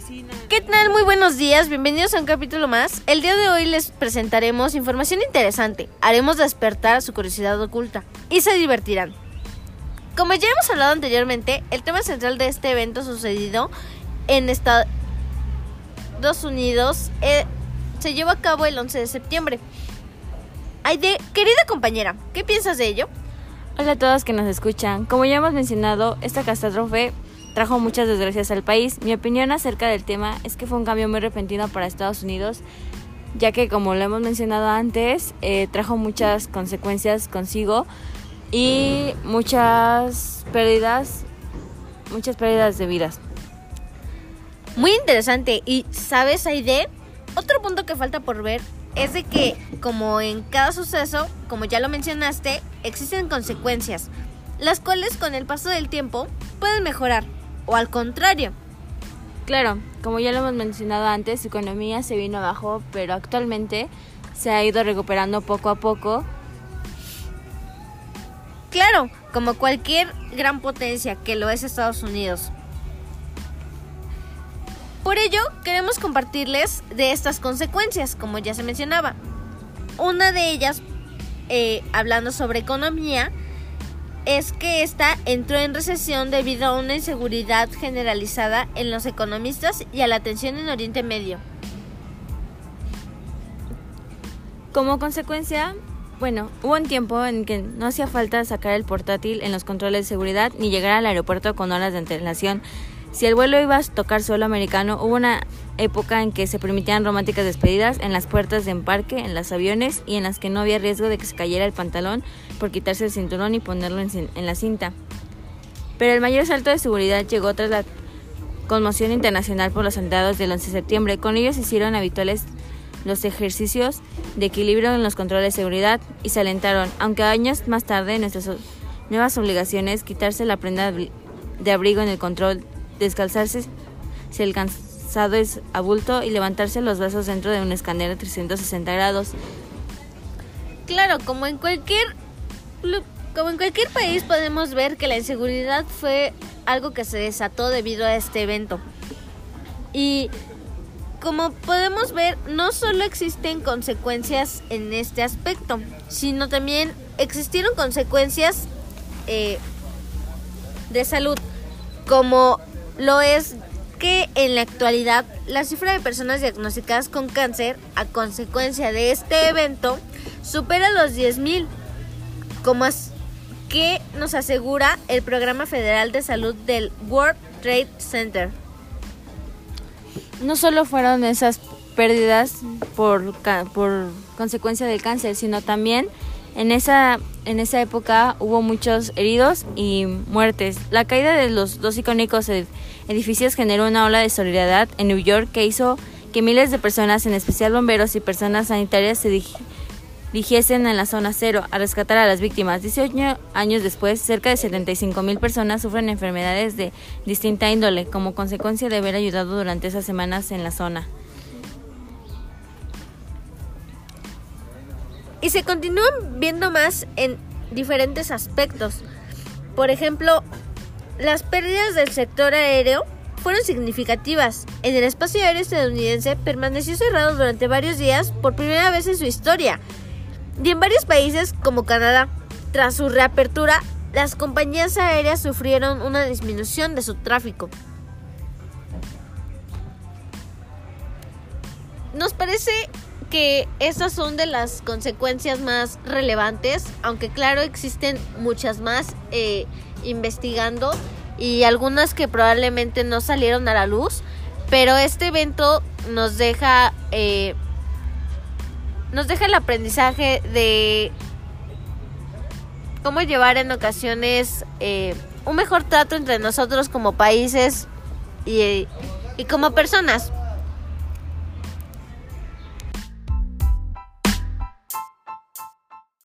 oficina. ¿Qué tal? Muy buenos días, bienvenidos a un capítulo más. El día de hoy les presentaremos información interesante. Haremos despertar su curiosidad oculta y se divertirán. Como ya hemos hablado anteriormente, el tema central de este evento sucedido en Estados Unidos eh, se llevó a cabo el 11 de septiembre. Aide, querida compañera, ¿qué piensas de ello? Hola a todos que nos escuchan. Como ya hemos mencionado, esta catástrofe trajo muchas desgracias al país. Mi opinión acerca del tema es que fue un cambio muy repentino para Estados Unidos, ya que como lo hemos mencionado antes, eh, trajo muchas consecuencias consigo y muchas pérdidas, muchas pérdidas de vidas. Muy interesante. Y sabes, Aide, otro punto que falta por ver es de que, como en cada suceso, como ya lo mencionaste, existen consecuencias, las cuales con el paso del tiempo pueden mejorar, o al contrario. Claro, como ya lo hemos mencionado antes, su economía se vino abajo, pero actualmente se ha ido recuperando poco a poco. Claro, como cualquier gran potencia que lo es Estados Unidos. Por ello, queremos compartirles de estas consecuencias, como ya se mencionaba. Una de ellas, eh, hablando sobre economía, es que esta entró en recesión debido a una inseguridad generalizada en los economistas y a la tensión en Oriente Medio. Como consecuencia, bueno, hubo un tiempo en que no hacía falta sacar el portátil en los controles de seguridad ni llegar al aeropuerto con horas de antelación. Si el vuelo iba a tocar suelo americano, hubo una época en que se permitían románticas despedidas en las puertas de embarque, en los aviones y en las que no había riesgo de que se cayera el pantalón por quitarse el cinturón y ponerlo en, en la cinta. Pero el mayor salto de seguridad llegó tras la conmoción internacional por los atentados del 11 de septiembre. Con ellos se hicieron habituales los ejercicios de equilibrio en los controles de seguridad y se alentaron, aunque años más tarde nuestras nuevas obligaciones, quitarse la prenda de abrigo en el control descalzarse si el cansado es abulto y levantarse los brazos dentro de un escáner de 360 grados. Claro, como en cualquier como en cualquier país podemos ver que la inseguridad fue algo que se desató debido a este evento. Y como podemos ver, no solo existen consecuencias en este aspecto, sino también existieron consecuencias eh, de salud, como lo es que en la actualidad la cifra de personas diagnosticadas con cáncer a consecuencia de este evento supera los 10.000, como que nos asegura el Programa Federal de Salud del World Trade Center. No solo fueron esas pérdidas por, por consecuencia del cáncer, sino también en esa, en esa época hubo muchos heridos y muertes. La caída de los dos icónicos edificios generó una ola de solidaridad en New York que hizo que miles de personas, en especial bomberos y personas sanitarias, se dirigiesen en la zona cero a rescatar a las víctimas. 18 años después, cerca de 75 mil personas sufren enfermedades de distinta índole como consecuencia de haber ayudado durante esas semanas en la zona. Y se continúan viendo más en diferentes aspectos. Por ejemplo, las pérdidas del sector aéreo fueron significativas. En el espacio aéreo estadounidense permaneció cerrado durante varios días por primera vez en su historia. Y en varios países como Canadá, tras su reapertura, las compañías aéreas sufrieron una disminución de su tráfico. Nos parece que esas son de las consecuencias más relevantes, aunque claro existen muchas más eh, investigando y algunas que probablemente no salieron a la luz, pero este evento nos deja eh, nos deja el aprendizaje de cómo llevar en ocasiones eh, un mejor trato entre nosotros como países y, y como personas.